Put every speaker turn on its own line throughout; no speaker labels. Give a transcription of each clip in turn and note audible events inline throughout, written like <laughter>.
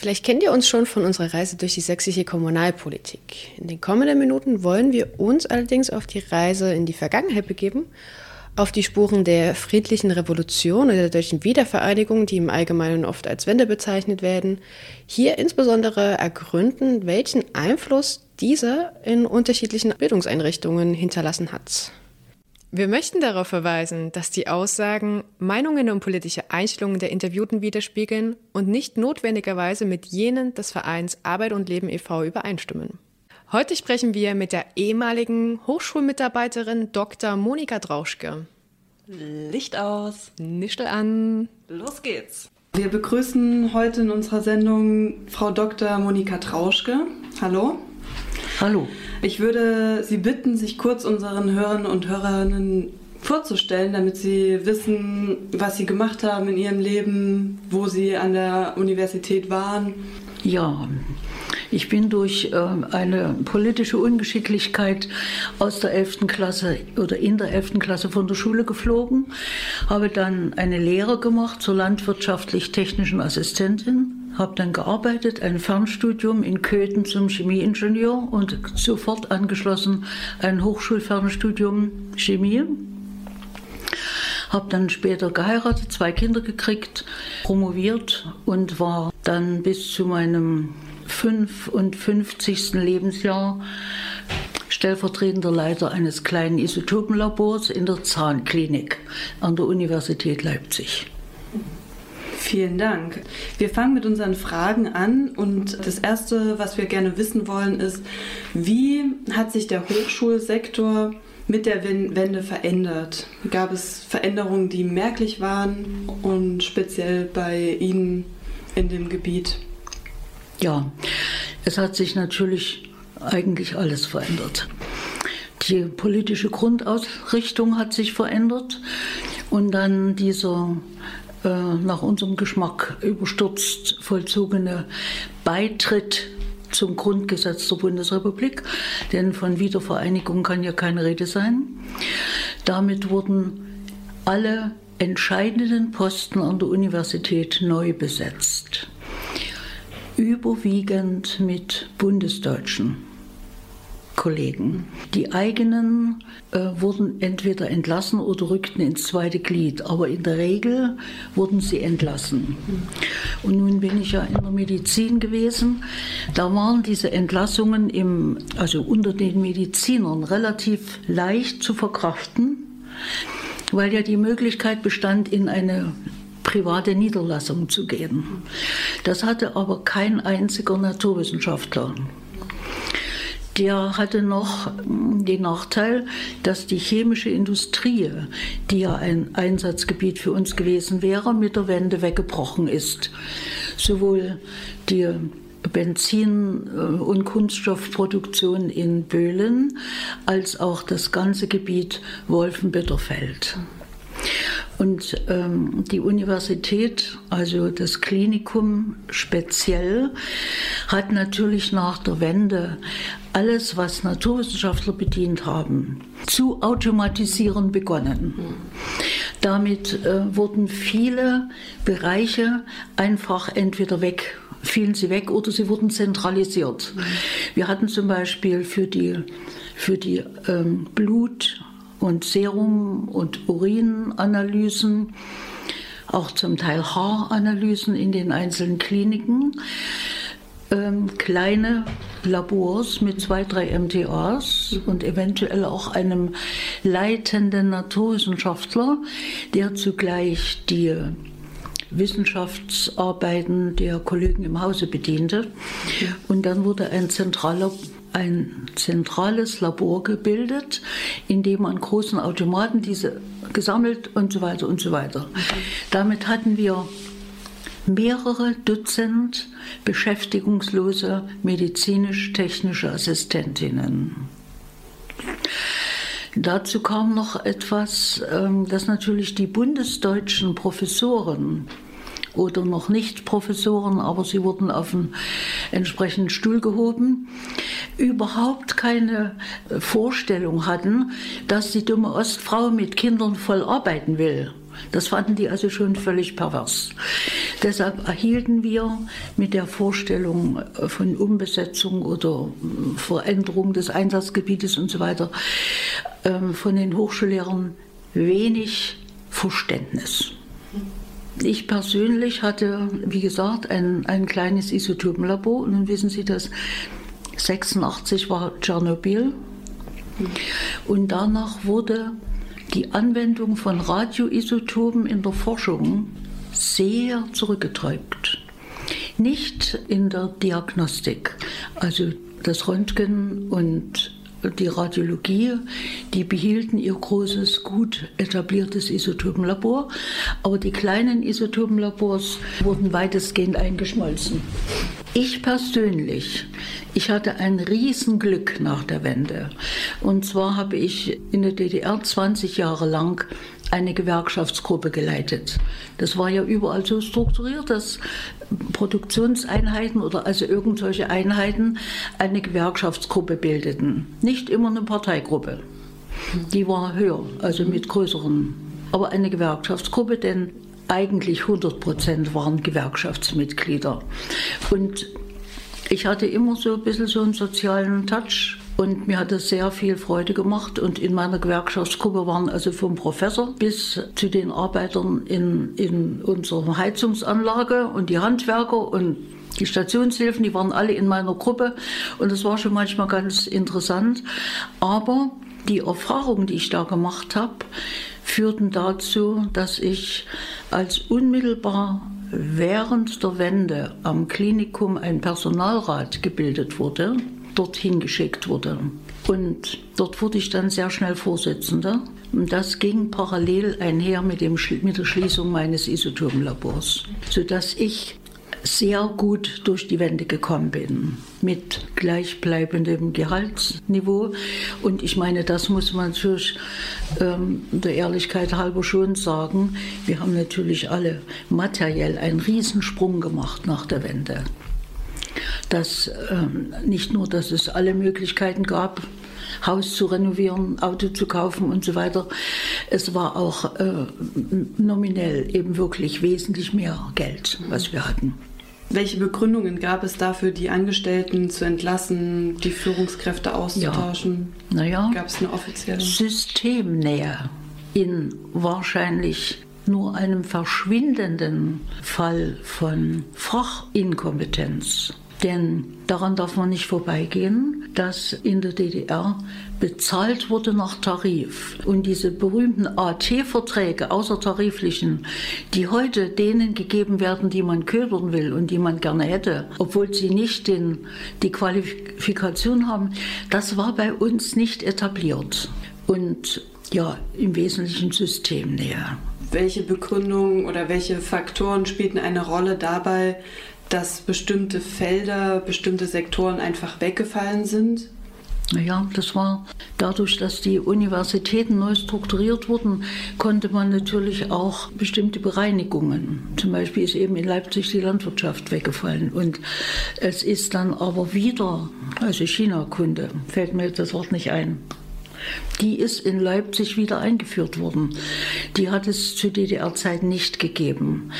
Vielleicht kennt ihr uns schon von unserer Reise durch die sächsische Kommunalpolitik. In den kommenden Minuten wollen wir uns allerdings auf die Reise in die Vergangenheit begeben, auf die Spuren der friedlichen Revolution oder der deutschen Wiedervereinigung, die im Allgemeinen oft als Wende bezeichnet werden, hier insbesondere ergründen, welchen Einfluss diese in unterschiedlichen Bildungseinrichtungen hinterlassen hat. Wir möchten darauf verweisen, dass die Aussagen Meinungen und politische Einstellungen der Interviewten widerspiegeln und nicht notwendigerweise mit jenen des Vereins Arbeit und Leben e.V. übereinstimmen. Heute sprechen wir mit der ehemaligen Hochschulmitarbeiterin Dr. Monika Drauschke.
Licht aus.
Nischel an.
Los geht's. Wir begrüßen heute in unserer Sendung Frau Dr. Monika Trauschke. Hallo.
Hallo.
Ich würde Sie bitten, sich kurz unseren Hörern und Hörerinnen vorzustellen, damit Sie wissen, was Sie gemacht haben in Ihrem Leben, wo Sie an der Universität waren.
Ja, ich bin durch äh, eine politische Ungeschicklichkeit aus der 11. Klasse oder in der 11. Klasse von der Schule geflogen, habe dann eine Lehre gemacht zur landwirtschaftlich-technischen Assistentin habe dann gearbeitet, ein Fernstudium in Köthen zum Chemieingenieur und sofort angeschlossen ein Hochschulfernstudium Chemie. Habe dann später geheiratet, zwei Kinder gekriegt, promoviert und war dann bis zu meinem 55. Lebensjahr stellvertretender Leiter eines kleinen Isotopenlabors in der Zahnklinik an der Universität Leipzig.
Vielen Dank. Wir fangen mit unseren Fragen an und das Erste, was wir gerne wissen wollen, ist, wie hat sich der Hochschulsektor mit der Wende verändert? Gab es Veränderungen, die merklich waren und speziell bei Ihnen in dem Gebiet?
Ja, es hat sich natürlich eigentlich alles verändert. Die politische Grundausrichtung hat sich verändert und dann dieser äh, nach unserem Geschmack überstürzt vollzogene Beitritt zum Grundgesetz der Bundesrepublik, denn von Wiedervereinigung kann ja keine Rede sein. Damit wurden alle entscheidenden Posten an der Universität neu besetzt, überwiegend mit Bundesdeutschen. Kollegen. Die eigenen äh, wurden entweder entlassen oder rückten ins zweite Glied, aber in der Regel wurden sie entlassen. Und nun bin ich ja in der Medizin gewesen. Da waren diese Entlassungen im, also unter den Medizinern relativ leicht zu verkraften, weil ja die Möglichkeit bestand, in eine private Niederlassung zu gehen. Das hatte aber kein einziger Naturwissenschaftler der hatte noch den Nachteil, dass die chemische Industrie, die ja ein Einsatzgebiet für uns gewesen wäre, mit der Wende weggebrochen ist. Sowohl die Benzin- und Kunststoffproduktion in Böhlen als auch das ganze Gebiet Wolfenbütterfeld. Und ähm, die Universität, also das Klinikum speziell, hat natürlich nach der Wende alles, was Naturwissenschaftler bedient haben, zu automatisieren begonnen. Damit äh, wurden viele Bereiche einfach entweder weg fielen sie weg oder sie wurden zentralisiert. Wir hatten zum Beispiel für die, für die ähm, Blut- und Serum- und Urinanalysen, auch zum Teil Haaranalysen in den einzelnen Kliniken. Ähm, kleine Labors mit zwei, drei MTAs und eventuell auch einem leitenden Naturwissenschaftler, der zugleich die Wissenschaftsarbeiten der Kollegen im Hause bediente. Und dann wurde ein zentraler ein zentrales Labor gebildet, in dem an großen Automaten diese gesammelt und so weiter und so weiter. Mhm. Damit hatten wir mehrere Dutzend beschäftigungslose medizinisch-technische Assistentinnen. Dazu kam noch etwas, ähm, dass natürlich die bundesdeutschen Professoren oder noch nicht Professoren, aber sie wurden auf einen entsprechenden Stuhl gehoben, überhaupt keine Vorstellung hatten, dass die dumme Ostfrau mit Kindern voll arbeiten will. Das fanden die also schon völlig pervers. Deshalb erhielten wir mit der Vorstellung von Umbesetzung oder Veränderung des Einsatzgebietes und so weiter von den Hochschullehrern wenig Verständnis. Ich persönlich hatte, wie gesagt, ein, ein kleines Isotopenlabor. Nun wissen Sie, dass 86 war Tschernobyl. Und danach wurde die Anwendung von Radioisotopen in der Forschung sehr zurückgedrückt. Nicht in der Diagnostik, also das Röntgen und die Radiologie, die behielten ihr großes, gut etabliertes Isotopenlabor, aber die kleinen Isotopenlabors wurden weitestgehend eingeschmolzen. Ich persönlich, ich hatte ein Riesenglück nach der Wende. Und zwar habe ich in der DDR 20 Jahre lang eine Gewerkschaftsgruppe geleitet. Das war ja überall so strukturiert, dass Produktionseinheiten oder also irgendwelche Einheiten eine Gewerkschaftsgruppe bildeten. Nicht immer eine Parteigruppe. Die war höher, also mit größeren. Aber eine Gewerkschaftsgruppe, denn eigentlich 100 Prozent waren Gewerkschaftsmitglieder. Und ich hatte immer so ein bisschen so einen sozialen Touch und mir hat das sehr viel Freude gemacht. Und in meiner Gewerkschaftsgruppe waren also vom Professor bis zu den Arbeitern in, in unserer Heizungsanlage und die Handwerker und die Stationshilfen, die waren alle in meiner Gruppe. Und das war schon manchmal ganz interessant. Aber die Erfahrungen, die ich da gemacht habe, führten dazu, dass ich als unmittelbar während der Wende am Klinikum ein Personalrat gebildet wurde, dorthin geschickt wurde. Und dort wurde ich dann sehr schnell Vorsitzender. Und das ging parallel einher mit, dem, mit der Schließung meines Isotopenlabors, sodass ich sehr gut durch die Wände gekommen bin mit gleichbleibendem Gehaltsniveau. Und ich meine, das muss man natürlich ähm, der Ehrlichkeit halber schon sagen. Wir haben natürlich alle materiell einen Riesensprung gemacht nach der Wende. Dass ähm, nicht nur, dass es alle Möglichkeiten gab, Haus zu renovieren, Auto zu kaufen und so weiter. Es war auch äh, nominell eben wirklich wesentlich mehr Geld, was wir hatten.
Welche Begründungen gab es dafür, die Angestellten zu entlassen, die Führungskräfte auszutauschen?
Ja. Naja,
gab es eine offizielle?
Systemnähe in wahrscheinlich nur einem verschwindenden Fall von Fachinkompetenz. Denn daran darf man nicht vorbeigehen, dass in der DDR bezahlt wurde nach Tarif. Und diese berühmten AT-Verträge, außertariflichen, die heute denen gegeben werden, die man ködern will und die man gerne hätte, obwohl sie nicht den, die Qualifikation haben, das war bei uns nicht etabliert. Und ja, im Wesentlichen Systemnähe.
Welche Begründungen oder welche Faktoren spielten eine Rolle dabei, dass bestimmte Felder, bestimmte Sektoren einfach weggefallen sind?
Naja, das war dadurch, dass die Universitäten neu strukturiert wurden, konnte man natürlich auch bestimmte Bereinigungen. Zum Beispiel ist eben in Leipzig die Landwirtschaft weggefallen. Und es ist dann aber wieder, also China-Kunde, fällt mir das Wort nicht ein. Die ist in Leipzig wieder eingeführt worden. Die hat es zu DDR-Zeiten nicht gegeben.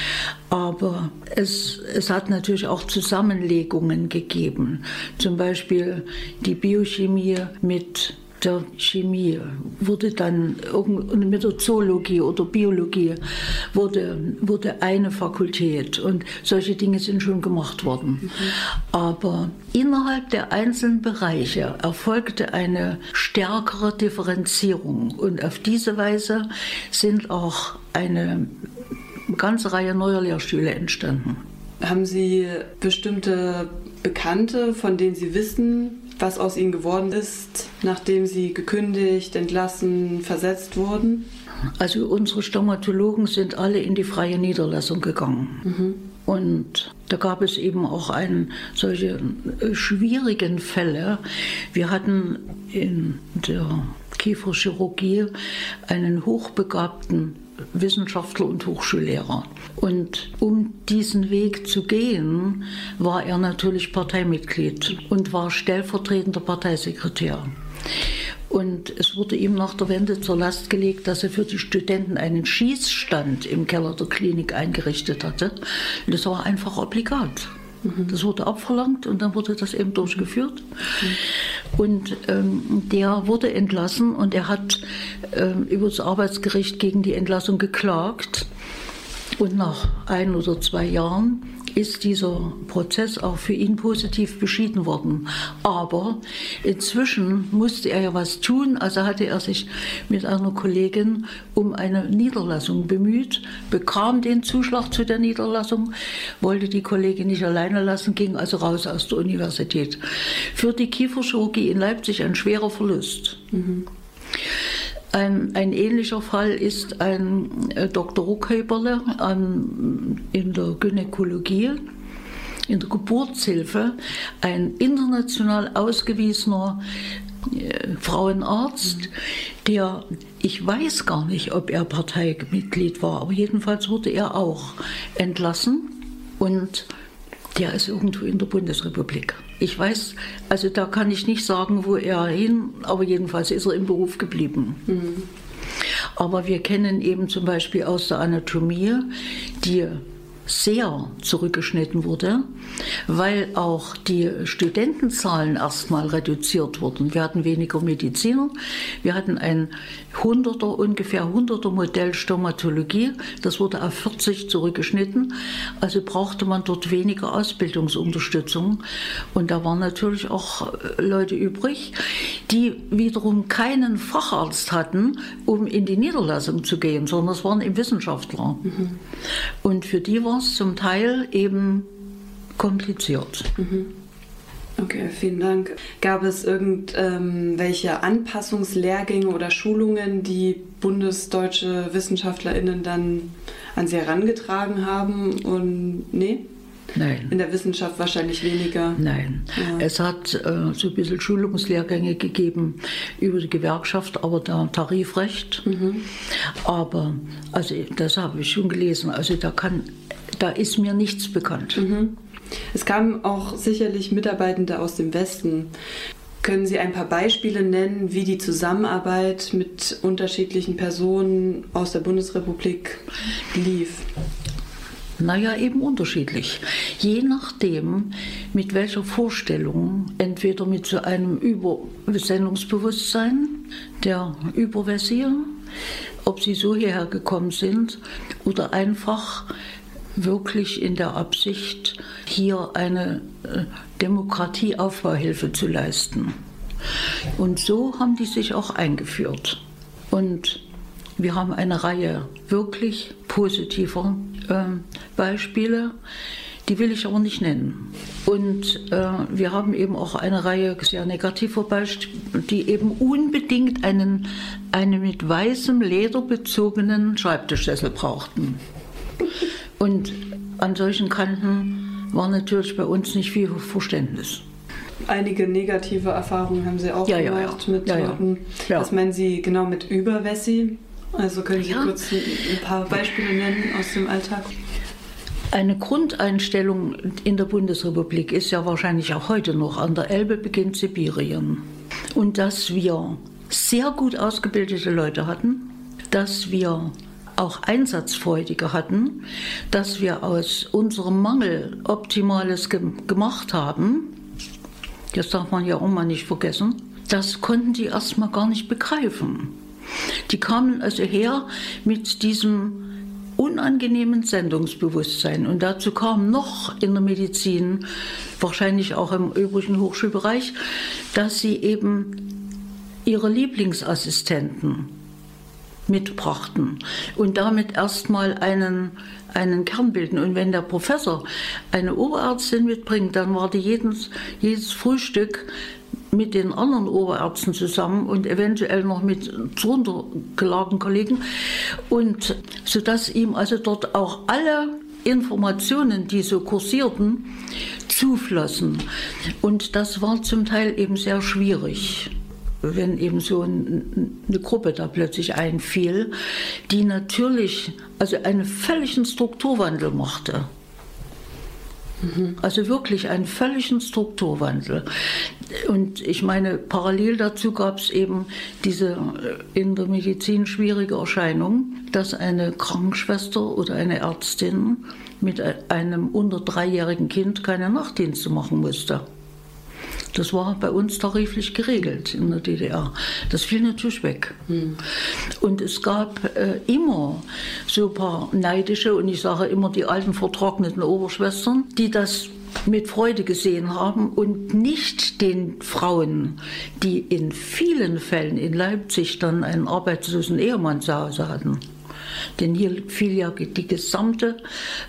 Aber es, es hat natürlich auch Zusammenlegungen gegeben. Zum Beispiel die Biochemie mit der Chemie wurde dann mit der Zoologie oder Biologie wurde, wurde eine Fakultät und solche Dinge sind schon gemacht worden. Mhm. Aber innerhalb der einzelnen Bereiche erfolgte eine stärkere Differenzierung und auf diese Weise sind auch eine ganze Reihe neuer Lehrstühle entstanden.
Haben Sie bestimmte Bekannte, von denen Sie wissen, was aus ihnen geworden ist, nachdem sie gekündigt, entlassen, versetzt wurden?
Also unsere Stomatologen sind alle in die freie Niederlassung gegangen. Mhm. Und da gab es eben auch einen, solche äh, schwierigen Fälle. Wir hatten in der Kieferchirurgie einen hochbegabten Wissenschaftler und Hochschullehrer. Und um diesen Weg zu gehen, war er natürlich Parteimitglied und war stellvertretender Parteisekretär. Und es wurde ihm nach der Wende zur Last gelegt, dass er für die Studenten einen Schießstand im Keller der Klinik eingerichtet hatte. Und das war einfach obligat. Mhm. Das wurde abverlangt und dann wurde das eben durchgeführt. Mhm. Und ähm, der wurde entlassen und er hat ähm, über das Arbeitsgericht gegen die Entlassung geklagt. Und nach ein oder zwei Jahren ist dieser Prozess auch für ihn positiv beschieden worden. Aber inzwischen musste er ja was tun, also hatte er sich mit einer Kollegin um eine Niederlassung bemüht, bekam den Zuschlag zu der Niederlassung, wollte die Kollegin nicht alleine lassen, ging also raus aus der Universität. Für die Kieferchirurgie in Leipzig ein schwerer Verlust. Mhm. Ein, ein, ähnlicher Fall ist ein äh, Dr. Ruckheberle an, in der Gynäkologie, in der Geburtshilfe, ein international ausgewiesener äh, Frauenarzt, der, ich weiß gar nicht, ob er Parteimitglied war, aber jedenfalls wurde er auch entlassen und der ist irgendwo in der Bundesrepublik. Ich weiß, also da kann ich nicht sagen, wo er hin, aber jedenfalls ist er im Beruf geblieben. Mhm. Aber wir kennen eben zum Beispiel aus der Anatomie die sehr zurückgeschnitten wurde, weil auch die Studentenzahlen erstmal reduziert wurden. Wir hatten weniger Mediziner, wir hatten ein Hunderter, ungefähr Hunderter Modell Stomatologie, das wurde auf 40 zurückgeschnitten, also brauchte man dort weniger Ausbildungsunterstützung und da waren natürlich auch Leute übrig, die wiederum keinen Facharzt hatten, um in die Niederlassung zu gehen, sondern es waren eben Wissenschaftler. Mhm. Und für die war es zum Teil eben kompliziert.
Mhm. Okay, vielen Dank. Gab es irgendwelche ähm, Anpassungslehrgänge oder Schulungen, die bundesdeutsche WissenschaftlerInnen dann an sie herangetragen haben? Und nee?
Nein.
In der Wissenschaft wahrscheinlich weniger.
Nein. Ja. Es hat äh, so ein bisschen Schulungslehrgänge gegeben über die Gewerkschaft, aber da Tarifrecht. Mhm. Aber, also das habe ich schon gelesen, also da kann, da ist mir nichts bekannt.
Mhm. Es kamen auch sicherlich Mitarbeitende aus dem Westen. Können Sie ein paar Beispiele nennen, wie die Zusammenarbeit mit unterschiedlichen Personen aus der Bundesrepublik lief?
Naja, eben unterschiedlich. Je nachdem, mit welcher Vorstellung, entweder mit so einem Übersendungsbewusstsein der Überversier, ob sie so hierher gekommen sind oder einfach wirklich in der Absicht, hier eine äh, Demokratieaufbauhilfe zu leisten. Und so haben die sich auch eingeführt. Und wir haben eine Reihe wirklich positiver äh, Beispiele, die will ich aber nicht nennen. Und äh, wir haben eben auch eine Reihe sehr negativer Beispiele, die eben unbedingt einen, einen mit weißem Leder bezogenen Schreibtischsessel brauchten. Und an solchen Kanten war natürlich bei uns nicht viel Verständnis.
Einige negative Erfahrungen haben Sie auch
ja,
gemacht
ja,
mit
ja,
Leuten. Was meinen Sie genau mit Überwessi? Also können Sie kurz ein paar Beispiele nennen aus dem Alltag?
Eine Grundeinstellung in der Bundesrepublik ist ja wahrscheinlich auch heute noch, an der Elbe beginnt Sibirien. Und dass wir sehr gut ausgebildete Leute hatten, dass wir auch Einsatzfreudige hatten, dass wir aus unserem Mangel Optimales ge gemacht haben. Das darf man ja auch mal nicht vergessen. Das konnten die erstmal gar nicht begreifen. Die kamen also her mit diesem unangenehmen Sendungsbewusstsein. Und dazu kam noch in der Medizin, wahrscheinlich auch im übrigen Hochschulbereich, dass sie eben ihre Lieblingsassistenten mitbrachten und damit erstmal einen, einen Kern bilden. Und wenn der Professor eine Oberärztin mitbringt, dann war die jedes, jedes Frühstück mit den anderen Oberärzten zusammen und eventuell noch mit drunter gelagerten Kollegen und sodass ihm also dort auch alle Informationen, die so kursierten, zuflossen. Und das war zum Teil eben sehr schwierig wenn eben so eine Gruppe da plötzlich einfiel, die natürlich also einen völligen Strukturwandel machte. Also wirklich einen völligen Strukturwandel. Und ich meine, parallel dazu gab es eben diese äh, in der Medizin schwierige Erscheinung, dass eine Krankenschwester oder eine Ärztin mit einem unter dreijährigen Kind keine Nachtdienste machen musste. Das war bei uns tariflich geregelt in der DDR. Das fiel natürlich weg. Hm. Und es gab äh, immer so ein paar neidische, und ich sage immer die alten vertrockneten Oberschwestern, die das mit Freude gesehen haben und nicht den Frauen, die in vielen Fällen in Leipzig dann einen arbeitslosen Ehemann zu Hause hatten. Denn hier fiel ja die gesamte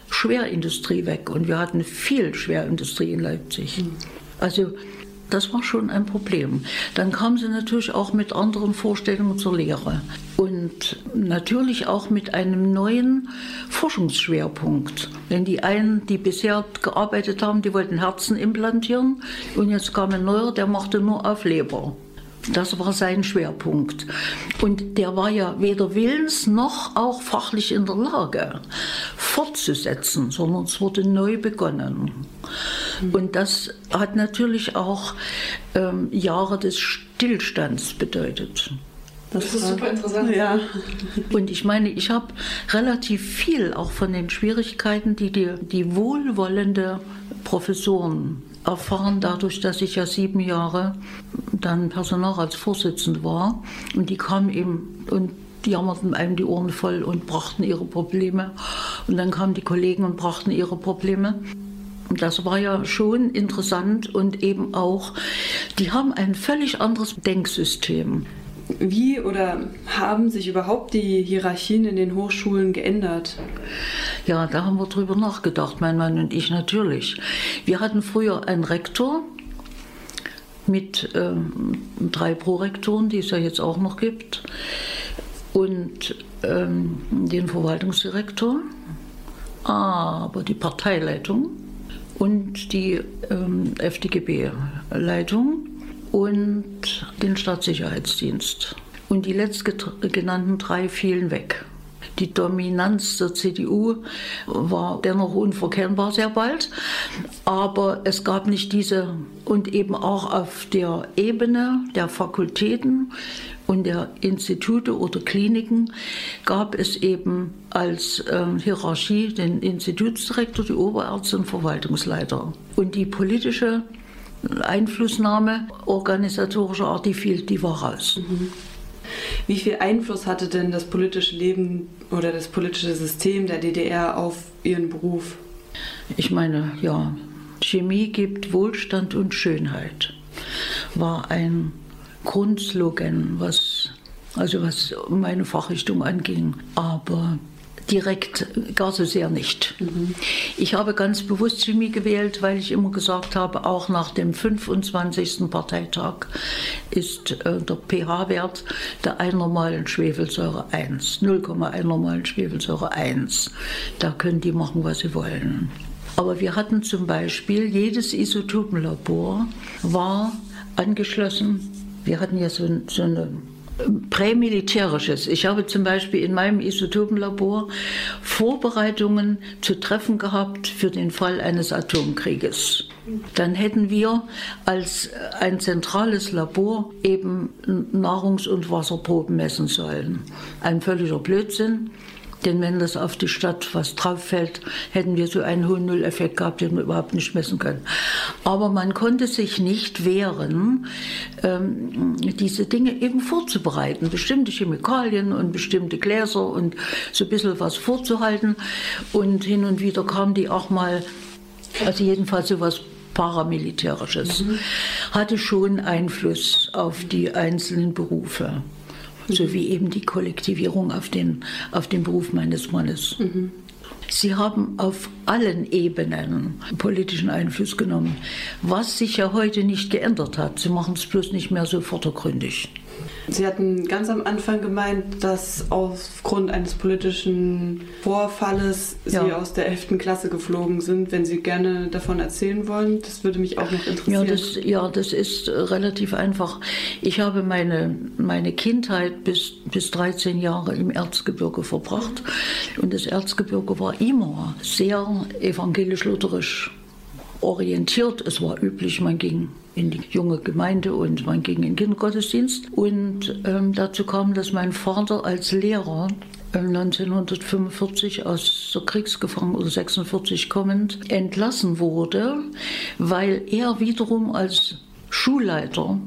Schwerindustrie weg und wir hatten viel Schwerindustrie in Leipzig. Hm. Also das war schon ein Problem. Dann kam sie natürlich auch mit anderen Vorstellungen zur Lehre und natürlich auch mit einem neuen Forschungsschwerpunkt. Denn die einen, die bisher gearbeitet haben, die wollten Herzen implantieren und jetzt kam ein neuer, der machte nur auf Leber. Das war sein Schwerpunkt. Und der war ja weder willens noch auch fachlich in der Lage, fortzusetzen, sondern es wurde neu begonnen. Und das hat natürlich auch ähm, Jahre des Stillstands bedeutet.
Das, das ist super interessant. Ja. <laughs>
Und ich meine, ich habe relativ viel auch von den Schwierigkeiten, die die, die wohlwollende Professoren erfahren, dadurch, dass ich ja sieben Jahre dann Personalratsvorsitzende war. Und die kamen eben und die jammerten einem die Ohren voll und brachten ihre Probleme. Und dann kamen die Kollegen und brachten ihre Probleme. Das war ja schon interessant und eben auch, die haben ein völlig anderes Denksystem.
Wie oder haben sich überhaupt die Hierarchien in den Hochschulen geändert?
Ja, da haben wir drüber nachgedacht, mein Mann und ich natürlich. Wir hatten früher einen Rektor mit ähm, drei Prorektoren, die es ja jetzt auch noch gibt, und ähm, den Verwaltungsdirektor, aber die Parteileitung und die ähm, FDGB-Leitung und den Staatssicherheitsdienst. Und die letztgenannten drei fielen weg. Die Dominanz der CDU war dennoch unverkennbar sehr bald, aber es gab nicht diese und eben auch auf der Ebene der Fakultäten und der Institute oder Kliniken gab es eben als äh, Hierarchie den Institutsdirektor, die Oberärzte und Verwaltungsleiter. Und die politische Einflussnahme organisatorischer Art, die fiel, die war raus. Mhm.
Wie viel Einfluss hatte denn das politische Leben oder das politische System der DDR auf Ihren Beruf?
Ich meine, ja, Chemie gibt Wohlstand und Schönheit. War ein Grundslogan, was, also was meine Fachrichtung anging. Aber direkt gar so sehr nicht. Mhm. Ich habe ganz bewusst Chemie gewählt, weil ich immer gesagt habe, auch nach dem 25. Parteitag ist äh, der pH-Wert der einnormalen Schwefelsäure 1, 0,1 normalen Schwefelsäure 1. Da können die machen, was sie wollen. Aber wir hatten zum Beispiel, jedes Isotopenlabor war angeschlossen. Wir hatten ja so, so eine prämilitärisches. Ich habe zum Beispiel in meinem Isotopenlabor Vorbereitungen zu treffen gehabt für den Fall eines Atomkrieges. Dann hätten wir als ein zentrales Labor eben Nahrungs- und Wasserproben messen sollen. Ein völliger Blödsinn. Denn wenn das auf die Stadt was drauf fällt, hätten wir so einen hohen Nulleffekt gehabt, den wir überhaupt nicht messen können. Aber man konnte sich nicht wehren, ähm, diese Dinge eben vorzubereiten, bestimmte Chemikalien und bestimmte Gläser und so ein bisschen was vorzuhalten. Und hin und wieder kam die auch mal, also jedenfalls so was Paramilitärisches, mhm. hatte schon Einfluss auf die einzelnen Berufe sowie eben die Kollektivierung auf den, auf den Beruf meines Mannes. Mhm. Sie haben auf allen Ebenen politischen Einfluss genommen, was sich ja heute nicht geändert hat. Sie machen es bloß nicht mehr so vordergründig.
Sie hatten ganz am Anfang gemeint, dass aufgrund eines politischen Vorfalles ja. Sie aus der 11. Klasse geflogen sind. Wenn Sie gerne davon erzählen wollen, das würde mich auch noch interessieren.
Ja, das, ja, das ist relativ einfach. Ich habe meine, meine Kindheit bis, bis 13 Jahre im Erzgebirge verbracht. Und das Erzgebirge war immer sehr evangelisch-lutherisch orientiert. Es war üblich, man ging in die junge Gemeinde und man ging in den Kindergottesdienst. Und ähm, dazu kam, dass mein Vater als Lehrer 1945 ähm, aus der Kriegsgefangenen oder 46 kommend entlassen wurde, weil er wiederum als Schulleiter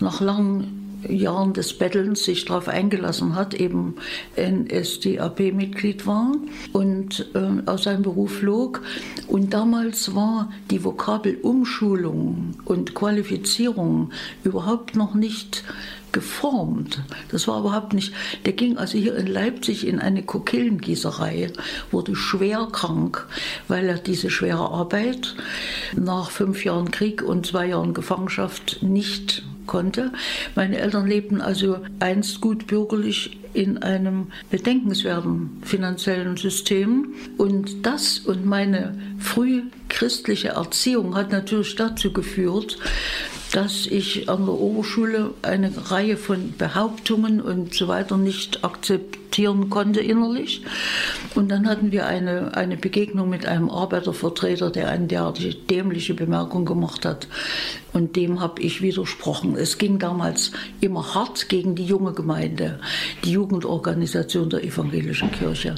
nach langen Jahren des Bettelns sich darauf eingelassen hat, eben NSDAP-Mitglied war und äh, aus seinem Beruf flog. Und damals war die Vokabel Umschulung und Qualifizierung überhaupt noch nicht geformt. Das war überhaupt nicht. Der ging also hier in Leipzig in eine Kokillengießerei, wurde schwer krank, weil er diese schwere Arbeit nach fünf Jahren Krieg und zwei Jahren Gefangenschaft nicht konnte. Meine Eltern lebten also einst gut bürgerlich in einem bedenkenswerten finanziellen System. Und das und meine früh christliche Erziehung hat natürlich dazu geführt, dass ich an der Oberschule eine Reihe von Behauptungen und so weiter nicht akzeptieren konnte innerlich. Und dann hatten wir eine, eine Begegnung mit einem Arbeitervertreter, der eine derartige dämliche Bemerkung gemacht hat. Und dem habe ich widersprochen. Es ging damals immer hart gegen die junge Gemeinde, die Jugendorganisation der evangelischen Kirche.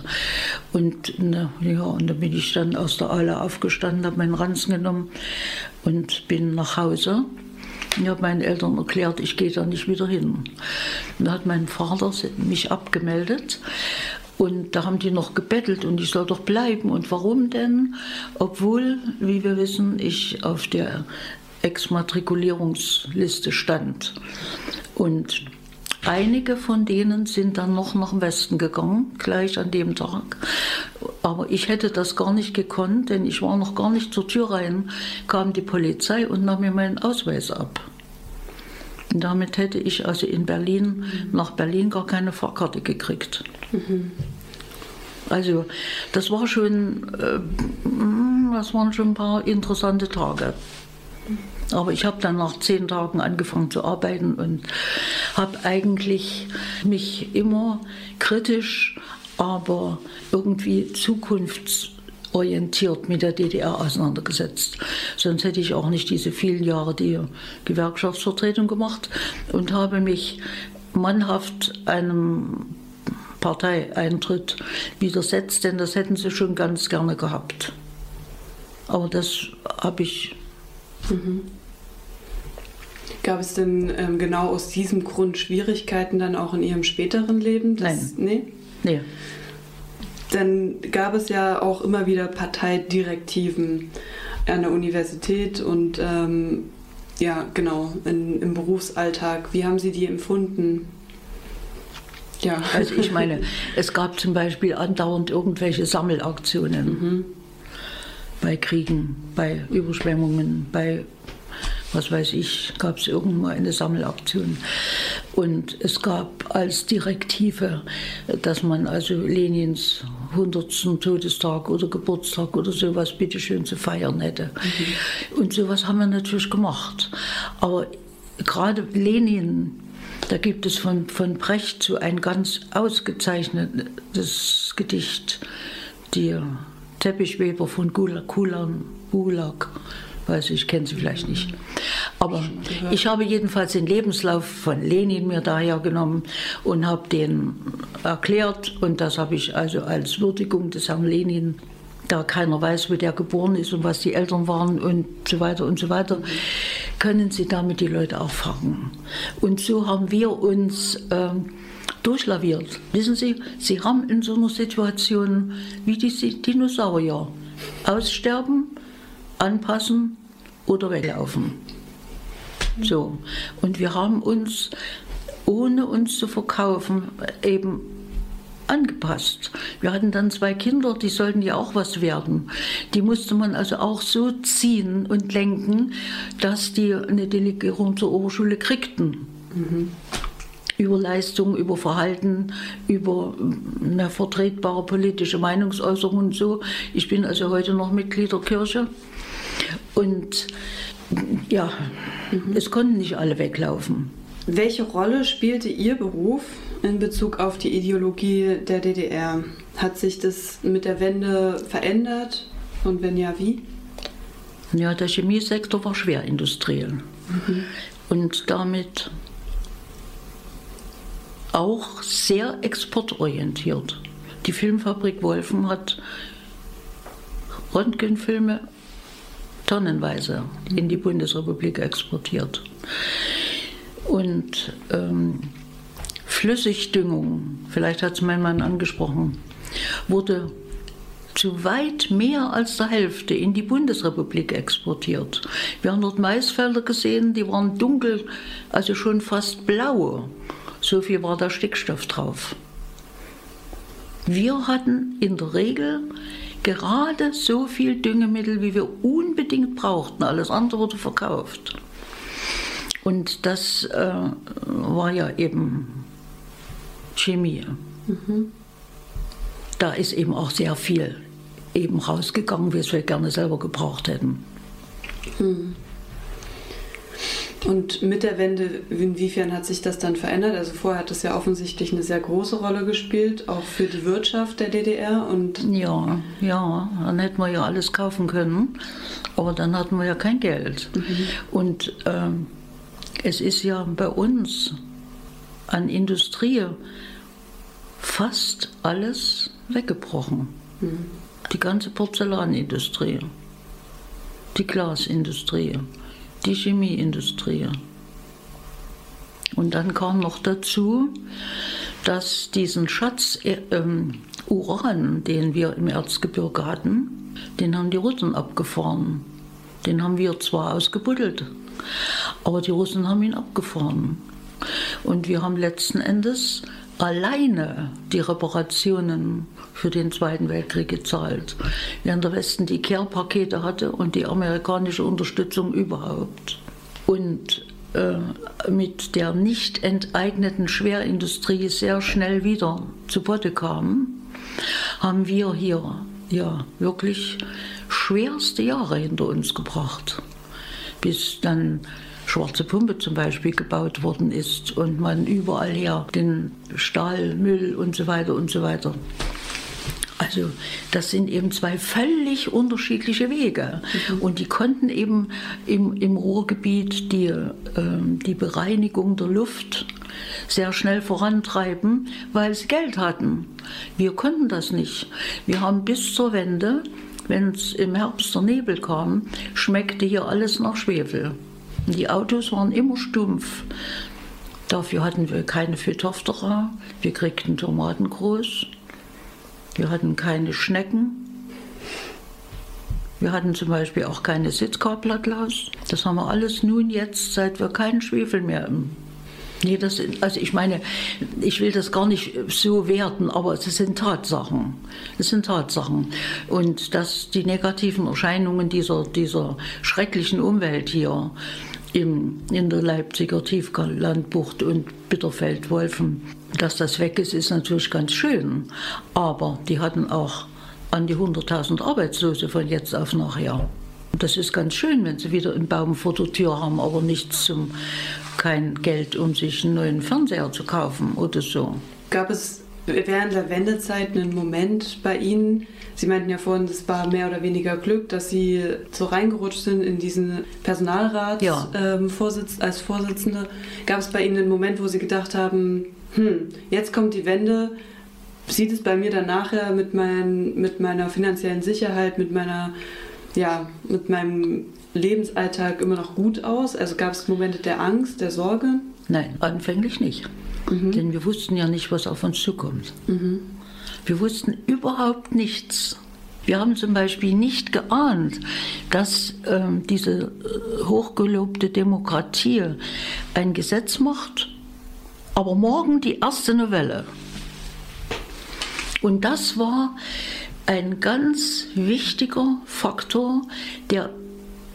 Und, na, ja, und da bin ich dann aus der Aule aufgestanden, habe meinen Ranzen genommen und bin nach Hause. Ich habe meinen Eltern erklärt, ich gehe da nicht wieder hin. Und da hat mein Vater mich abgemeldet und da haben die noch gebettelt und ich soll doch bleiben. Und warum denn? Obwohl, wie wir wissen, ich auf der Exmatrikulierungsliste stand. Und Einige von denen sind dann noch nach Westen gegangen, gleich an dem Tag. Aber ich hätte das gar nicht gekonnt, denn ich war noch gar nicht zur Tür rein, kam die Polizei und nahm mir meinen Ausweis ab. Und damit hätte ich also in Berlin, nach Berlin gar keine Fahrkarte gekriegt. Mhm. Also das war schon, äh, das waren schon ein paar interessante Tage. Aber ich habe dann nach zehn Tagen angefangen zu arbeiten und habe eigentlich mich immer kritisch, aber irgendwie zukunftsorientiert mit der DDR auseinandergesetzt. Sonst hätte ich auch nicht diese vielen Jahre die Gewerkschaftsvertretung gemacht und habe mich mannhaft einem Parteieintritt widersetzt, denn das hätten sie schon ganz gerne gehabt. Aber das habe ich. Mhm.
Gab es denn ähm, genau aus diesem Grund Schwierigkeiten dann auch in Ihrem späteren Leben?
Das, Nein. Nee? Nee.
Dann gab es ja auch immer wieder Parteidirektiven an der Universität und ähm, ja, genau, in, im Berufsalltag. Wie haben Sie die empfunden?
Ja. Also ich meine, <laughs> es gab zum Beispiel andauernd irgendwelche Sammelaktionen mhm. bei Kriegen, bei Überschwemmungen, bei was weiß ich, gab es irgendwo eine Sammelaktion. Und es gab als Direktive, dass man also Lenins 100. Todestag oder Geburtstag oder sowas bitteschön zu feiern hätte. Mhm. Und sowas haben wir natürlich gemacht. Aber gerade Lenin, da gibt es von, von Brecht so ein ganz ausgezeichnetes Gedicht, die Teppichweber von Gulag, Gulag weiß ich, kenne sie vielleicht nicht. Aber ich habe jedenfalls den Lebenslauf von Lenin mir daher genommen und habe den erklärt und das habe ich also als Würdigung des Herrn Lenin da keiner weiß, wo der geboren ist und was die Eltern waren und so weiter und so weiter, können Sie damit die Leute auch fangen. Und so haben wir uns äh, durchlaviert. Wissen Sie, Sie haben in so einer Situation wie die Dinosaurier aussterben, anpassen oder weglaufen. So. Und wir haben uns, ohne uns zu verkaufen, eben angepasst. Wir hatten dann zwei Kinder, die sollten ja auch was werden. Die musste man also auch so ziehen und lenken, dass die eine Delegierung zur Oberschule kriegten. Mhm. über Leistung, über Verhalten, über eine vertretbare politische Meinungsäußerung und so. Ich bin also heute noch Mitglied der Kirche und ja, mhm. es konnten nicht alle weglaufen.
Welche Rolle spielte Ihr Beruf in Bezug auf die Ideologie der DDR? Hat sich das mit der Wende verändert und wenn ja, wie?
Ja, der Chemiesektor war schwerindustriell mhm. und damit auch sehr exportorientiert. Die Filmfabrik Wolfen hat Röntgenfilme tonnenweise in die Bundesrepublik exportiert. Und ähm, Flüssigdüngung, vielleicht hat es mein Mann angesprochen, wurde zu weit mehr als der Hälfte in die Bundesrepublik exportiert. Wir haben dort Maisfelder gesehen, die waren dunkel, also schon fast blau. So viel war da Stickstoff drauf. Wir hatten in der Regel gerade so viel Düngemittel, wie wir unbedingt brauchten. Alles andere wurde verkauft. Und das äh, war ja eben Chemie. Mhm. Da ist eben auch sehr viel eben rausgegangen, wie es wir gerne selber gebraucht hätten. Mhm.
Und mit der Wende, inwiefern hat sich das dann verändert? Also vorher hat es ja offensichtlich eine sehr große Rolle gespielt, auch für die Wirtschaft der DDR. Und
ja, ja, dann hätten wir ja alles kaufen können, aber dann hatten wir ja kein Geld. Mhm. Und ähm, es ist ja bei uns an Industrie fast alles weggebrochen. Mhm. Die ganze Porzellanindustrie, die Glasindustrie die Chemieindustrie. Und dann kam noch dazu, dass diesen Schatz äh, ähm, Uran, den wir im Erzgebirge hatten, den haben die Russen abgefahren. Den haben wir zwar ausgebuddelt, aber die Russen haben ihn abgefahren. Und wir haben letzten Endes alleine die Reparationen für den Zweiten Weltkrieg gezahlt, während der Westen die Care-Pakete hatte und die amerikanische Unterstützung überhaupt. Und äh, mit der nicht enteigneten Schwerindustrie sehr schnell wieder zu Potte kam, haben wir hier ja wirklich schwerste Jahre hinter uns gebracht, bis dann Schwarze Pumpe zum Beispiel gebaut worden ist und man überall her den Stahlmüll und so weiter und so weiter. Also das sind eben zwei völlig unterschiedliche Wege. Mhm. Und die konnten eben im, im Ruhrgebiet die, äh, die Bereinigung der Luft sehr schnell vorantreiben, weil sie Geld hatten. Wir konnten das nicht. Wir haben bis zur Wende, wenn es im Herbst der Nebel kam, schmeckte hier alles nach Schwefel. Die Autos waren immer stumpf. Dafür hatten wir keine Phytophthora, wir kriegten Tomaten groß, wir hatten keine Schnecken, wir hatten zum Beispiel auch keine Sitzkarblattlaus. Das haben wir alles nun jetzt, seit wir keinen Schwefel mehr im Nee, das, also ich meine, ich will das gar nicht so werten, aber es sind Tatsachen. Es sind Tatsachen. Und dass die negativen Erscheinungen dieser, dieser schrecklichen Umwelt hier im, in der Leipziger Tieflandbucht und Bitterfeld-Wolfen, dass das weg ist, ist natürlich ganz schön. Aber die hatten auch an die 100.000 Arbeitslose von jetzt auf nachher. Das ist ganz schön, wenn sie wieder einen Baum vor der Tür haben, aber nichts zum, kein Geld, um sich einen neuen Fernseher zu kaufen oder so.
Gab es während der Wendezeit einen Moment bei Ihnen, Sie meinten ja vorhin, es war mehr oder weniger Glück, dass Sie so reingerutscht sind in diesen Personalrat ja. ähm, Vorsitz, als Vorsitzende. Gab es bei Ihnen einen Moment, wo Sie gedacht haben, hm, jetzt kommt die Wende, sieht es bei mir dann nachher mit, mein, mit meiner finanziellen Sicherheit, mit meiner, ja, mit meinem Lebensalltag immer noch gut aus? Also gab es Momente der Angst, der Sorge?
Nein, anfänglich nicht. Mhm. Denn wir wussten ja nicht, was auf uns zukommt. Mhm. Wir wussten überhaupt nichts. Wir haben zum Beispiel nicht geahnt, dass äh, diese äh, hochgelobte Demokratie ein Gesetz macht, aber morgen die erste Novelle. Und das war ein ganz wichtiger Faktor, der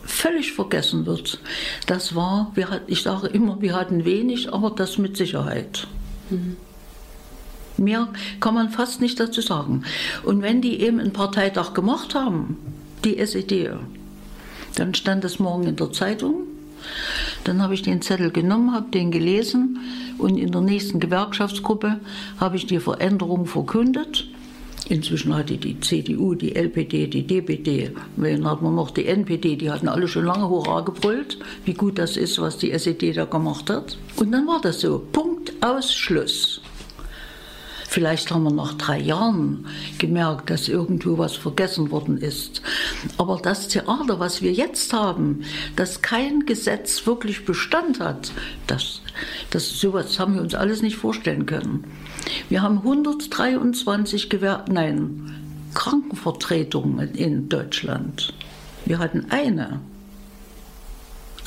völlig vergessen wird, das war, ich sage immer, wir hatten wenig, aber das mit Sicherheit. Mhm. Mehr kann man fast nicht dazu sagen. Und wenn die eben einen Parteitag gemacht haben, die SED, dann stand es morgen in der Zeitung. Dann habe ich den Zettel genommen, habe den gelesen und in der nächsten Gewerkschaftsgruppe habe ich die Veränderung verkündet. Inzwischen hatte die CDU, die LPD, die DPD, dann hatten wir noch die NPD, die hatten alle schon lange Hurra gebrüllt, wie gut das ist, was die SED da gemacht hat. Und dann war das so, Punkt, aus, Schluss. Vielleicht haben wir nach drei Jahren gemerkt, dass irgendwo was vergessen worden ist. Aber das Theater, was wir jetzt haben, dass kein Gesetz wirklich Bestand hat, das, das sowas haben wir uns alles nicht vorstellen können. Wir haben 123 Gewer nein, Krankenvertretungen in Deutschland. Wir hatten eine.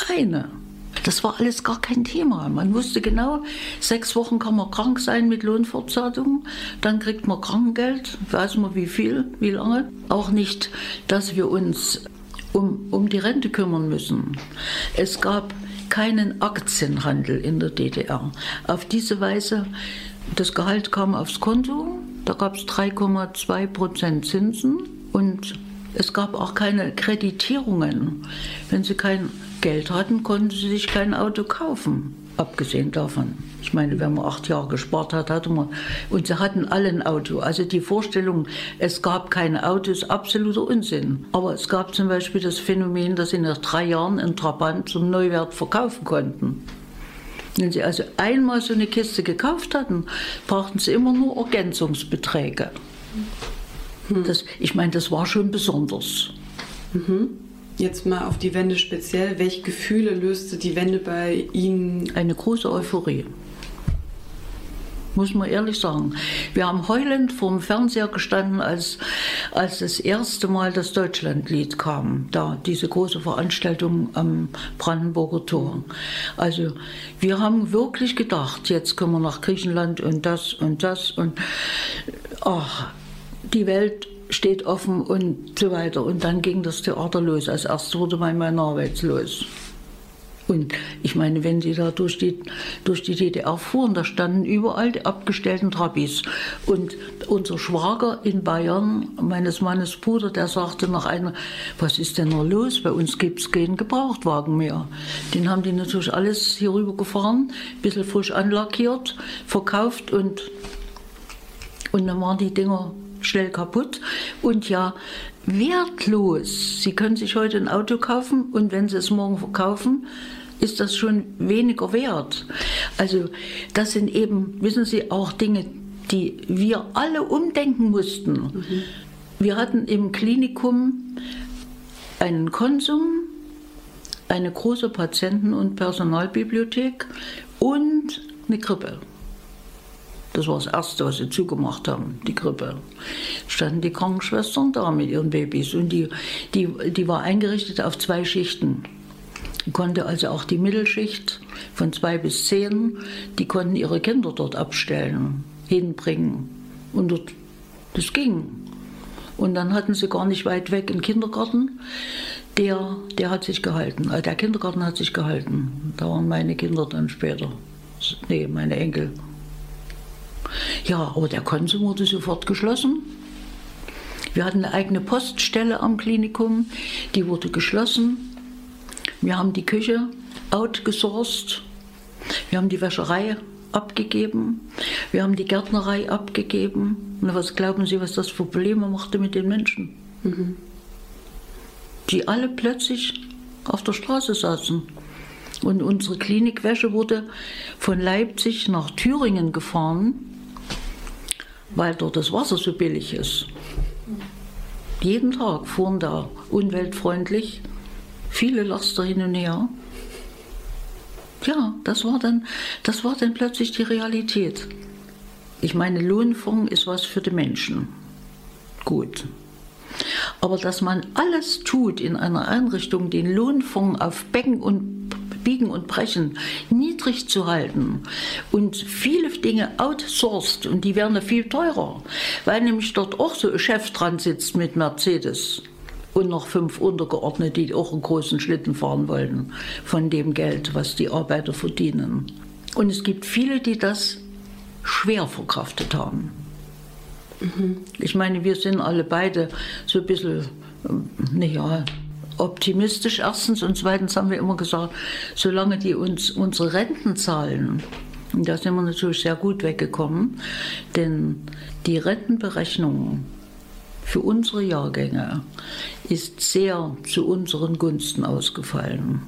Eine. Das war alles gar kein Thema. Man wusste genau, sechs Wochen kann man krank sein mit Lohnfortzahlung, dann kriegt man Krankengeld, weiß man wie viel, wie lange. Auch nicht, dass wir uns um, um die Rente kümmern müssen. Es gab keinen Aktienhandel in der DDR. Auf diese Weise, das Gehalt kam aufs Konto, da gab es 3,2 Prozent Zinsen und es gab auch keine Kreditierungen. Wenn Sie kein Geld hatten, konnten sie sich kein Auto kaufen. Abgesehen davon. Ich meine, wenn man acht Jahre gespart hat, hatte man. Und sie hatten alle ein Auto. Also die Vorstellung, es gab keine Autos, absoluter Unsinn. Aber es gab zum Beispiel das Phänomen, dass sie nach drei Jahren einen Trabant zum Neuwert verkaufen konnten. Wenn sie also einmal so eine Kiste gekauft hatten, brauchten sie immer nur Ergänzungsbeträge. Hm. Das, ich meine, das war schon besonders.
Mhm. Jetzt mal auf die Wende speziell. Welche Gefühle löste die Wende bei Ihnen?
Eine große Euphorie. Muss man ehrlich sagen. Wir haben heulend vor dem Fernseher gestanden, als, als das erste Mal das Deutschlandlied kam. Da, diese große Veranstaltung am Brandenburger Tor. Also, wir haben wirklich gedacht, jetzt können wir nach Griechenland und das und das und ach, die Welt steht offen und so weiter. Und dann ging das Theater los. Als erstes wurde mein Mann arbeitslos. Und ich meine, wenn Sie da durch die, durch die DDR fuhren, da standen überall die abgestellten Trabis. Und unser Schwager in Bayern, meines Mannes Bruder, der sagte nach einer, was ist denn noch los? Bei uns gibt es keinen Gebrauchtwagen mehr. Den haben die natürlich alles hier rüber gefahren, ein bisschen frisch anlackiert, verkauft und, und dann waren die Dinger schnell kaputt und ja wertlos. Sie können sich heute ein Auto kaufen und wenn Sie es morgen verkaufen, ist das schon weniger wert. Also das sind eben, wissen Sie, auch Dinge, die wir alle umdenken mussten. Mhm. Wir hatten im Klinikum einen Konsum, eine große Patienten- und Personalbibliothek und eine Krippe. Das war das Erste, was sie zugemacht haben, die Grippe. Standen die Krankenschwestern da mit ihren Babys und die, die, die war eingerichtet auf zwei Schichten. Konnte also auch die Mittelschicht von zwei bis zehn, die konnten ihre Kinder dort abstellen, hinbringen. Und dort, das ging. Und dann hatten sie gar nicht weit weg einen Kindergarten. Der, der hat sich gehalten. Also der Kindergarten hat sich gehalten. Da waren meine Kinder dann später. Nee, meine Enkel. Ja, aber der Konsum wurde sofort geschlossen. Wir hatten eine eigene Poststelle am Klinikum, die wurde geschlossen. Wir haben die Küche outgesourced. Wir haben die Wäscherei abgegeben. Wir haben die Gärtnerei abgegeben. Und was glauben Sie, was das für Probleme machte mit den Menschen? Mhm. Die alle plötzlich auf der Straße saßen. Und unsere Klinikwäsche wurde von Leipzig nach Thüringen gefahren weil dort das Wasser so billig ist. Jeden Tag fuhren da umweltfreundlich viele Laster hin und her. Ja, das war dann, das war dann plötzlich die Realität. Ich meine, Lohnfonds ist was für die Menschen. Gut. Aber dass man alles tut in einer Einrichtung, den Lohnfonds auf Becken und Biegen und Brechen niedrig zu halten und viele Dinge outsourced und die werden viel teurer, weil nämlich dort auch so ein Chef dran sitzt mit Mercedes und noch fünf Untergeordnete, die auch einen großen Schlitten fahren wollen von dem Geld, was die Arbeiter verdienen. Und es gibt viele, die das schwer verkraftet haben. Mhm. Ich meine, wir sind alle beide so ein bisschen, naja, optimistisch erstens und zweitens haben wir immer gesagt, solange die uns unsere Renten zahlen, und da sind wir natürlich sehr gut weggekommen, denn die Rentenberechnung für unsere Jahrgänge ist sehr zu unseren Gunsten ausgefallen.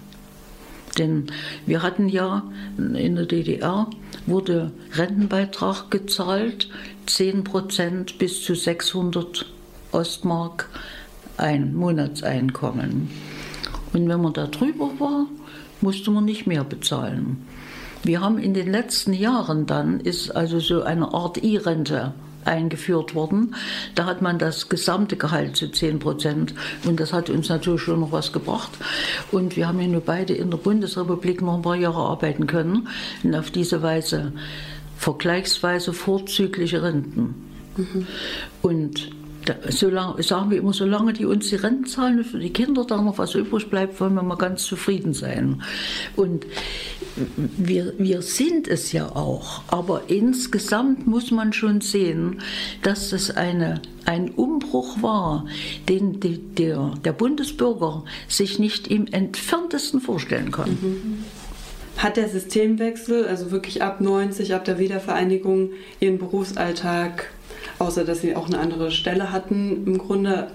Denn wir hatten ja in der DDR wurde Rentenbeitrag gezahlt, 10 Prozent bis zu 600 Ostmark ein Monatseinkommen. Und wenn man da drüber war, musste man nicht mehr bezahlen. Wir haben in den letzten Jahren dann, ist also so eine Art I-Rente eingeführt worden. Da hat man das gesamte Gehalt zu 10 Prozent und das hat uns natürlich schon noch was gebracht. Und wir haben ja nur beide in der Bundesrepublik noch ein paar Jahre arbeiten können und auf diese Weise vergleichsweise vorzügliche Renten. Mhm. Und solange, sagen wir immer, solange die uns die Renten zahlen und für die Kinder da noch was übrig bleibt, wollen wir mal ganz zufrieden sein. Und wir, wir sind es ja auch, aber insgesamt muss man schon sehen, dass es eine, ein Umbruch war, den die, der, der Bundesbürger sich nicht im entferntesten vorstellen kann. Mhm.
Hat der Systemwechsel, also wirklich ab 90, ab der Wiedervereinigung, Ihren Berufsalltag außer dass sie auch eine andere Stelle hatten im Grunde.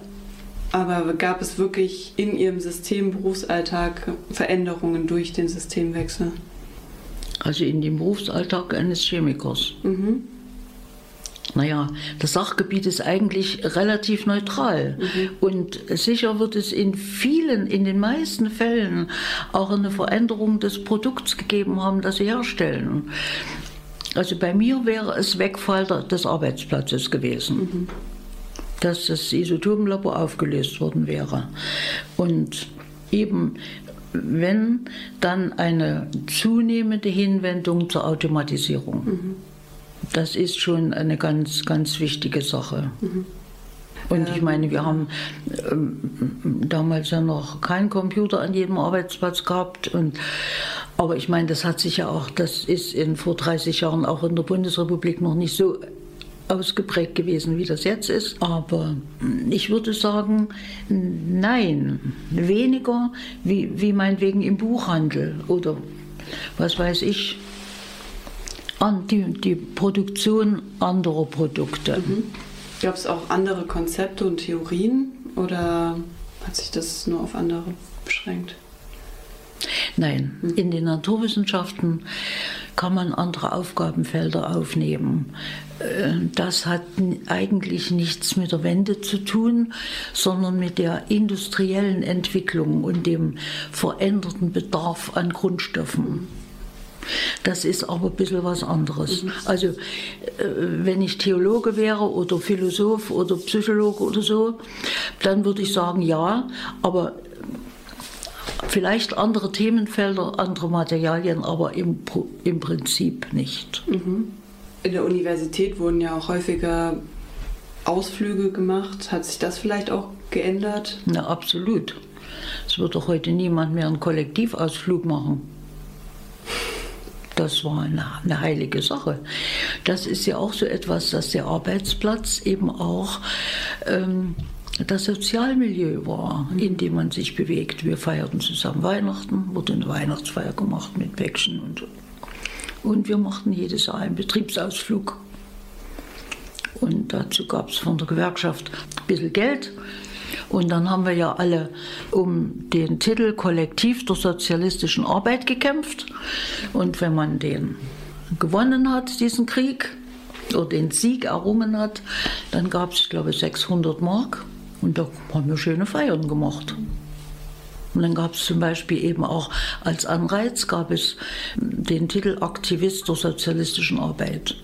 Aber gab es wirklich in ihrem System, Berufsalltag Veränderungen durch den Systemwechsel?
Also in dem Berufsalltag eines Chemikers. Mhm. Naja, das Sachgebiet ist eigentlich relativ neutral. Mhm. Und sicher wird es in vielen, in den meisten Fällen auch eine Veränderung des Produkts gegeben haben, das sie herstellen. Also bei mir wäre es Wegfall des Arbeitsplatzes gewesen. Mhm. Dass das Isotopenlabor aufgelöst worden wäre. Und eben wenn dann eine zunehmende Hinwendung zur Automatisierung. Mhm. Das ist schon eine ganz, ganz wichtige Sache. Mhm. Und ich meine, wir haben ähm, damals ja noch keinen Computer an jedem Arbeitsplatz gehabt. Und, aber ich meine, das hat sich ja auch, das ist in, vor 30 Jahren auch in der Bundesrepublik noch nicht so ausgeprägt gewesen, wie das jetzt ist. Aber ich würde sagen, nein, weniger wie, wie meinetwegen im Buchhandel oder was weiß ich, an die, die Produktion anderer Produkte.
Mhm. Gab es auch andere Konzepte und Theorien oder hat sich das nur auf andere beschränkt?
Nein, hm. in den Naturwissenschaften kann man andere Aufgabenfelder aufnehmen. Äh, das hat eigentlich nichts mit der Wende zu tun, sondern mit der industriellen Entwicklung und dem veränderten Bedarf an Grundstoffen. Das ist aber ein bisschen was anderes. Mhm. Also, wenn ich Theologe wäre oder Philosoph oder Psychologe oder so, dann würde ich sagen, ja, aber vielleicht andere Themenfelder, andere Materialien, aber im, im Prinzip nicht.
Mhm. In der Universität wurden ja auch häufiger Ausflüge gemacht. Hat sich das vielleicht auch geändert?
Na, absolut. Es wird doch heute niemand mehr einen Kollektivausflug machen. Das war eine, eine, heilige Sache. Das ist ja auch so etwas, dass der Arbeitsplatz eben auch ähm, das Sozialmilieu war, in dem man sich bewegt. Wir feierten zusammen Weihnachten, wurde eine Weihnachtsfeier gemacht mit Päckchen und und wir machten jedes Jahr einen Betriebsausflug. Und dazu gab es von der Gewerkschaft ein bisschen Geld. Und dann haben wir ja alle um den Titel Kollektiv der sozialistischen Arbeit gekämpft. Und wenn man den gewonnen hat, diesen Krieg, oder den Sieg errungen hat, dann gab es, glaube ich, 600 Mark. Und da haben wir schöne Feiern gemacht. Und dann gab es zum Beispiel eben auch als Anreiz gab es den Titel Aktivist der sozialistischen Arbeit.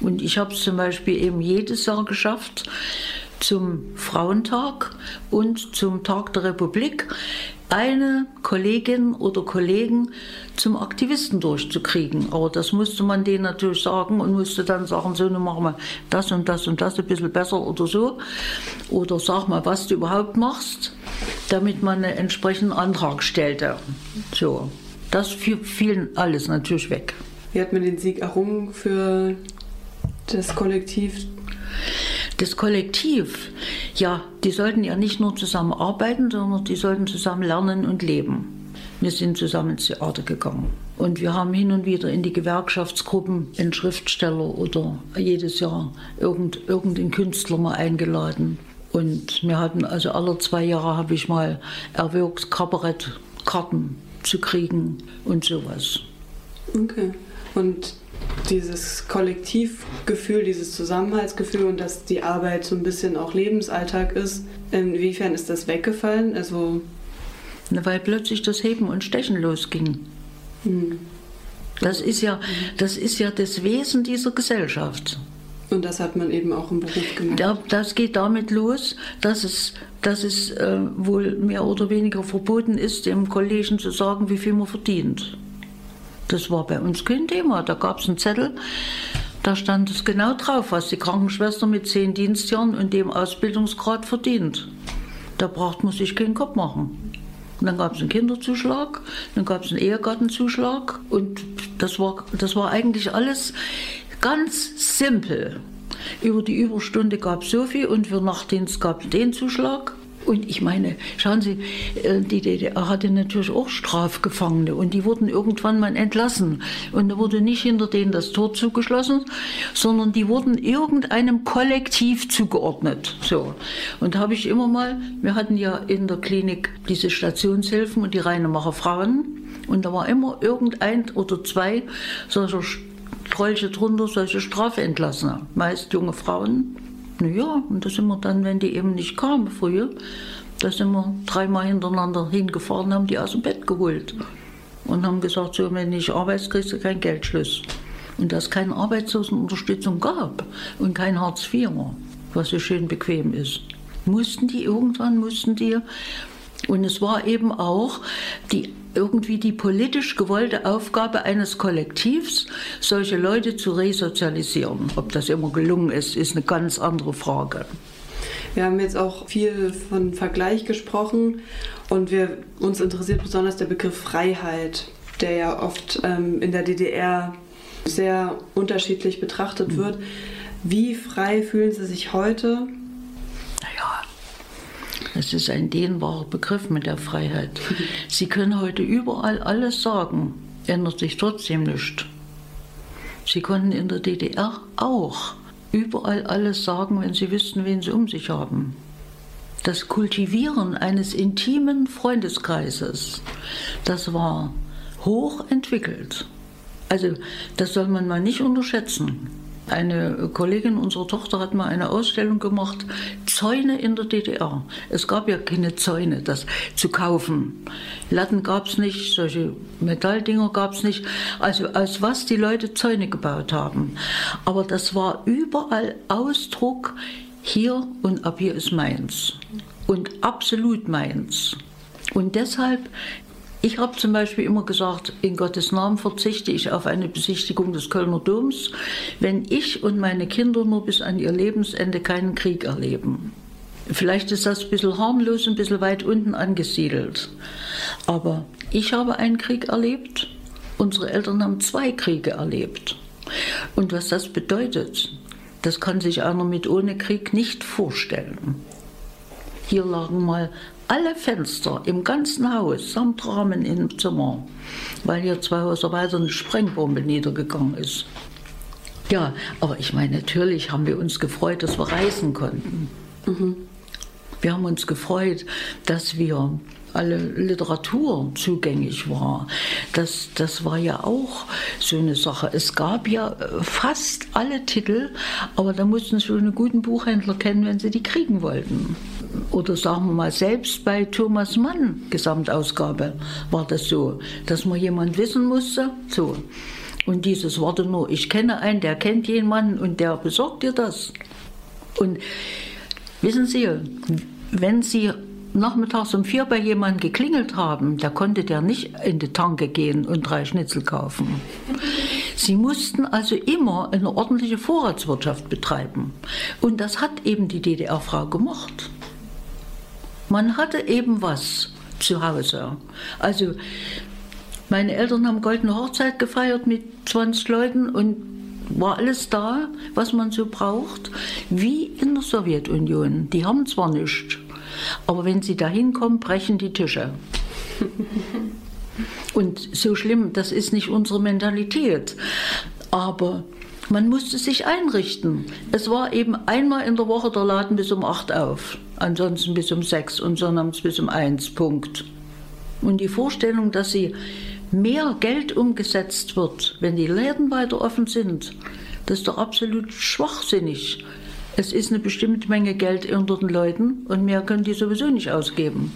Und ich habe es zum Beispiel eben jedes Jahr geschafft, zum Frauentag und zum Tag der Republik eine Kollegin oder Kollegen zum Aktivisten durchzukriegen. Aber das musste man denen natürlich sagen und musste dann sagen, so, nun machen wir das und das und das ein bisschen besser oder so. Oder sag mal, was du überhaupt machst. damit man einen entsprechenden Antrag stellte. So, das fiel alles natürlich weg.
Wie hat man den Sieg errungen für das Kollektiv?
Das Kollektiv, ja, die sollten ja nicht nur zusammen arbeiten, sondern die sollten zusammen lernen und leben. Wir sind zusammen ins Theater gegangen. Und wir haben hin und wieder in die Gewerkschaftsgruppen einen Schriftsteller oder jedes Jahr irgend, irgendeinen Künstler mal eingeladen. Und wir hatten also alle zwei Jahre habe ich mal erwirkt, Kabarettkarten zu kriegen und sowas.
Okay. Und dieses Kollektivgefühl, dieses Zusammenhaltsgefühl und dass die Arbeit so ein bisschen auch Lebensalltag ist, inwiefern ist das weggefallen? Also
weil plötzlich das Heben und Stechen losging. Hm. Das ist ja, das ist ja das Wesen dieser Gesellschaft.
Und das hat man eben auch im Beruf gemacht.
Das geht damit los, dass es, dass es äh, wohl mehr oder weniger verboten ist, dem Kollegen zu sagen, wie viel man verdient. Das war bei uns kein Thema. Da gab es einen Zettel, da stand es genau drauf, was die Krankenschwester mit zehn Dienstjahren und dem Ausbildungsgrad verdient. Da braucht man sich keinen Kopf machen. Und dann gab es einen Kinderzuschlag, dann gab es einen Ehegattenzuschlag und das war, das war eigentlich alles ganz simpel. Über die Überstunde gab es so viel und für Nachtdienst gab es den Zuschlag. Und ich meine, schauen Sie, äh, die DDR hatte natürlich auch Strafgefangene und die wurden irgendwann mal entlassen. Und da wurde nicht hinter denen das Tor zugeschlossen, sondern die wurden irgendeinem Kollektiv zugeordnet. So. Und da habe ich immer mal, wir hatten ja in der Klinik diese Stationshilfen und die Reinemacher Frauen. Und da war immer irgendein oder zwei solcher Strolche drunter, solche Strafentlassene, meist junge Frauen. Naja, und da sind wir dann, wenn die eben nicht kamen früher, da sind wir dreimal hintereinander hingefahren, haben die aus dem Bett geholt und haben gesagt, so, wenn ich arbeite, kriegst du kein Geldschluss. Und dass es keine Arbeitslosenunterstützung gab und kein Hartz IV, was so schön bequem ist, mussten die irgendwann, mussten die und es war eben auch die, irgendwie die politisch gewollte Aufgabe eines Kollektivs, solche Leute zu resozialisieren. Ob das immer gelungen ist, ist eine ganz andere Frage.
Wir haben jetzt auch viel von Vergleich gesprochen und wir, uns interessiert besonders der Begriff Freiheit, der ja oft ähm, in der DDR sehr unterschiedlich betrachtet mhm. wird. Wie frei fühlen Sie sich heute
das ist ein dehnbarer Begriff mit der Freiheit. Sie können heute überall alles sagen, ändert sich trotzdem nichts. Sie konnten in der DDR auch überall alles sagen, wenn sie wüssten, wen sie um sich haben. Das Kultivieren eines intimen Freundeskreises, das war hochentwickelt. Also das soll man mal nicht unterschätzen. Eine Kollegin unserer Tochter hat mal eine Ausstellung gemacht, Zäune in der DDR. Es gab ja keine Zäune, das zu kaufen. Latten gab es nicht, solche Metalldinger gab es nicht. Also aus was die Leute Zäune gebaut haben. Aber das war überall Ausdruck, hier und ab hier ist meins. Und absolut meins. Und deshalb ich habe zum Beispiel immer gesagt, in Gottes Namen verzichte ich auf eine Besichtigung des Kölner Doms, wenn ich und meine Kinder nur bis an ihr Lebensende keinen Krieg erleben. Vielleicht ist das ein bisschen harmlos, ein bisschen weit unten angesiedelt. Aber ich habe einen Krieg erlebt, unsere Eltern haben zwei Kriege erlebt. Und was das bedeutet, das kann sich einer mit ohne Krieg nicht vorstellen. Hier lagen mal alle Fenster im ganzen Haus samt Rahmen im Zimmer, weil hier zwei Häuser weiter eine Sprengbombe niedergegangen ist. Ja, aber ich meine, natürlich haben wir uns gefreut, dass wir reisen konnten. Mhm. Wir haben uns gefreut, dass wir alle Literatur zugänglich war. Das, das war ja auch so eine Sache. Es gab ja äh, fast alle Titel, aber da mussten Sie schon einen guten Buchhändler kennen, wenn Sie die kriegen wollten. Oder sagen wir mal, selbst bei Thomas Mann, Gesamtausgabe, war das so, dass man jemand wissen musste. So. Und dieses Warte nur, ich kenne einen, der kennt jemanden und der besorgt dir das. Und wissen Sie, wenn Sie nachmittags um vier bei jemandem geklingelt haben, da konnte der nicht in die Tanke gehen und drei Schnitzel kaufen. Sie mussten also immer eine ordentliche Vorratswirtschaft betreiben. Und das hat eben die DDR-Frau gemacht. Man hatte eben was zu Hause. Also meine Eltern haben goldene Hochzeit gefeiert mit 20 Leuten und war alles da, was man so braucht, wie in der Sowjetunion. Die haben zwar nichts, aber wenn sie da hinkommen, brechen die Tische. <laughs> Und so schlimm, das ist nicht unsere Mentalität. Aber man musste sich einrichten. Es war eben einmal in der Woche der Laden bis um 8 auf, ansonsten bis um 6 und sonnabends bis um 1, Punkt. Und die Vorstellung, dass sie mehr Geld umgesetzt wird, wenn die Läden weiter offen sind, das ist doch absolut schwachsinnig. Es ist eine bestimmte Menge Geld unter den Leuten und mehr können die sowieso nicht ausgeben.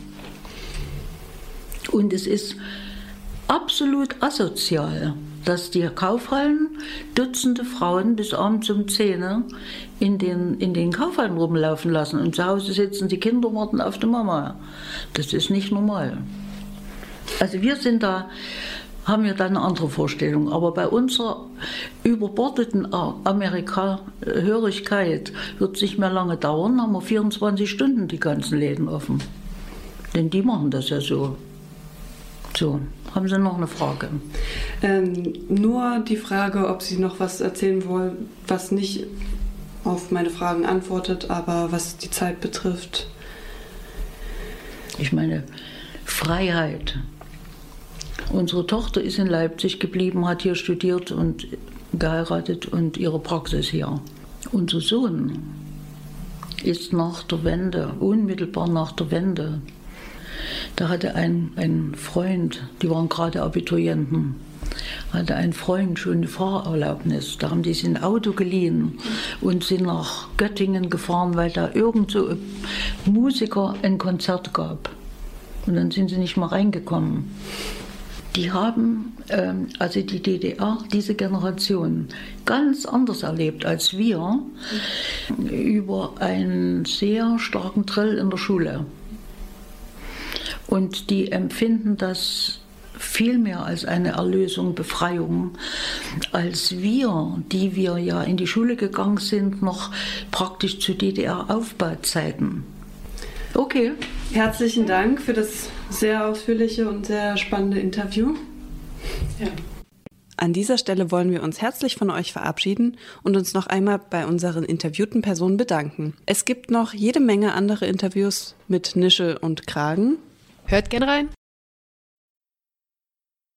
Und es ist absolut asozial, dass die Kaufhallen Dutzende Frauen bis abends um 10 in den, in den Kaufhallen rumlaufen lassen und zu Hause sitzen die Kinder warten auf die Mama. Das ist nicht normal. Also wir sind da, haben wir da eine andere Vorstellung. Aber bei unserer überbordeten Amerika-Hörigkeit wird es nicht mehr lange dauern, haben wir 24 Stunden die ganzen Läden offen. Denn die machen das ja so. So, haben Sie noch eine Frage?
Ähm, nur die Frage, ob Sie noch was erzählen wollen, was nicht auf meine Fragen antwortet, aber was die Zeit betrifft.
Ich meine, Freiheit Unsere Tochter ist in Leipzig geblieben, hat hier studiert und geheiratet und ihre Praxis hier. Unser Sohn ist nach der Wende, unmittelbar nach der Wende, da hatte ein, ein Freund, die waren gerade Abiturienten, hatte ein Freund schon eine Fahrerlaubnis. Da haben die sich ein Auto geliehen und sind nach Göttingen gefahren, weil da irgend so Musiker ein Konzert gab. Und dann sind sie nicht mehr reingekommen die haben, ähm, also die DDR, diese Generation, ganz anders erlebt als wir über einen sehr starken Drill in der Schule. Und die empfinden das viel mehr als eine Erlösung, Befreiung, als wir, die wir ja in die Schule gegangen sind, noch praktisch zu DDR-Aufbauzeiten.
Okay. Herzlichen Dank für das sehr ausführliche und sehr spannende Interview. Ja. An dieser Stelle wollen wir uns herzlich von euch verabschieden und uns noch einmal bei unseren interviewten Personen bedanken. Es gibt noch jede Menge andere Interviews mit Nische und Kragen.
Hört gern rein.